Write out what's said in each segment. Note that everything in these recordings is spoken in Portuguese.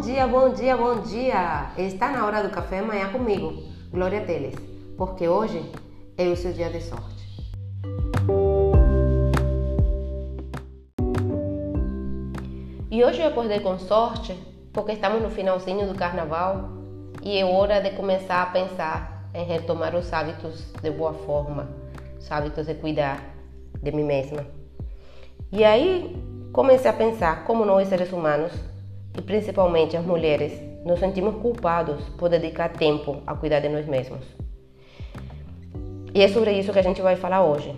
Bom dia, bom dia, bom dia! Está na hora do café amanhã comigo, Glória Teles, porque hoje é o seu dia de sorte. E hoje eu acordei com sorte porque estamos no finalzinho do carnaval e é hora de começar a pensar em retomar os hábitos de boa forma, os hábitos de cuidar de mim mesma. E aí comecei a pensar como nós seres humanos principalmente as mulheres nos sentimos culpados por dedicar tempo a cuidar de nós mesmos. E é sobre isso que a gente vai falar hoje.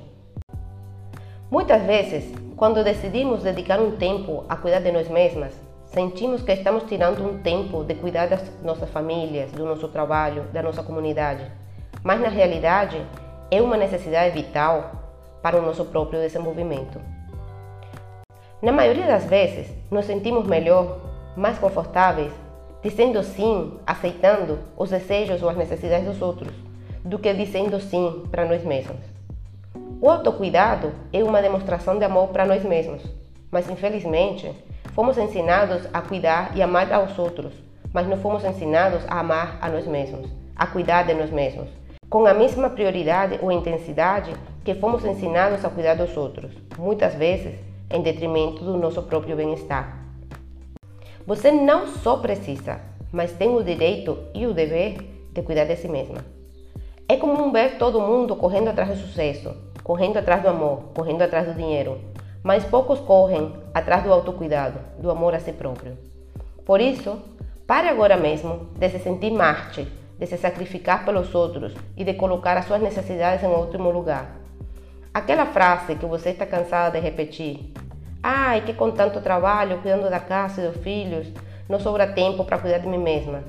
Muitas vezes, quando decidimos dedicar um tempo a cuidar de nós mesmas, sentimos que estamos tirando um tempo de cuidar das nossas famílias, do nosso trabalho, da nossa comunidade. Mas na realidade, é uma necessidade vital para o nosso próprio desenvolvimento. Na maioria das vezes, nos sentimos melhor mais confortáveis, dizendo sim, aceitando os desejos ou as necessidades dos outros, do que dizendo sim para nós mesmos. O autocuidado é uma demonstração de amor para nós mesmos, mas infelizmente fomos ensinados a cuidar e amar aos outros, mas não fomos ensinados a amar a nós mesmos, a cuidar de nós mesmos, com a mesma prioridade ou intensidade que fomos ensinados a cuidar dos outros, muitas vezes em detrimento do nosso próprio bem-estar. Você não só precisa, mas tem o direito e o dever de cuidar de si mesma. É comum ver todo mundo correndo atrás do sucesso, correndo atrás do amor, correndo atrás do dinheiro, mas poucos correm atrás do autocuidado, do amor a si próprio. Por isso, pare agora mesmo de se sentir Marte, de se sacrificar pelos outros e de colocar as suas necessidades em último lugar. Aquela frase que você está cansada de repetir, Ai, que com tanto trabalho, cuidando da casa e dos filhos, não sobra tempo para cuidar de mim mesma.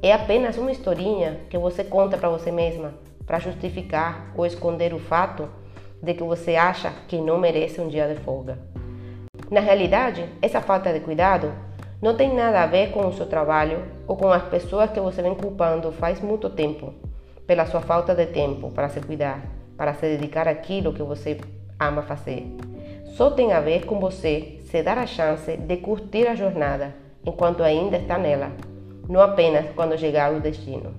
É apenas uma historinha que você conta para você mesma para justificar ou esconder o fato de que você acha que não merece um dia de folga. Na realidade, essa falta de cuidado não tem nada a ver com o seu trabalho ou com as pessoas que você vem culpando faz muito tempo pela sua falta de tempo para se cuidar, para se dedicar àquilo que você ama fazer só tem a ver com você se dar a chance de curtir a jornada enquanto ainda está nela, não apenas quando chegar o destino.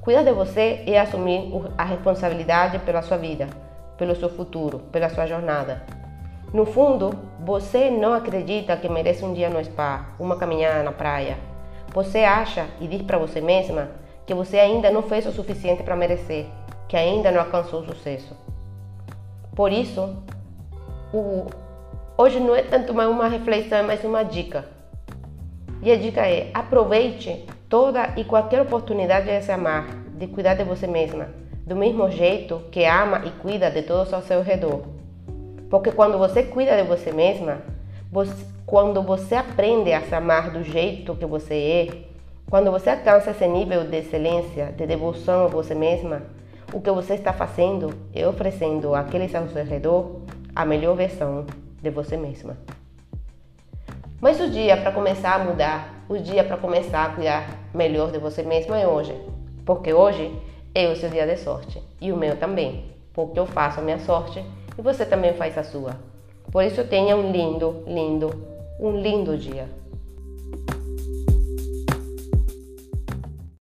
Cuidar de você é assumir a responsabilidade pela sua vida, pelo seu futuro, pela sua jornada. No fundo, você não acredita que merece um dia no spa, uma caminhada na praia. Você acha e diz para você mesma que você ainda não fez o suficiente para merecer, que ainda não alcançou o sucesso. Por isso, o, hoje não é tanto mais uma reflexão, é mais uma dica. E a dica é: aproveite toda e qualquer oportunidade de se amar, de cuidar de você mesma, do mesmo jeito que ama e cuida de todos ao seu redor. Porque quando você cuida de você mesma, você, quando você aprende a se amar do jeito que você é, quando você alcança esse nível de excelência, de devoção a você mesma, o que você está fazendo é oferecendo àqueles ao seu redor a melhor versão de você mesma. Mas o dia para começar a mudar, o dia para começar a cuidar melhor de você mesma é hoje, porque hoje é o seu dia de sorte e o meu também, porque eu faço a minha sorte e você também faz a sua. Por isso tenha um lindo, lindo, um lindo dia.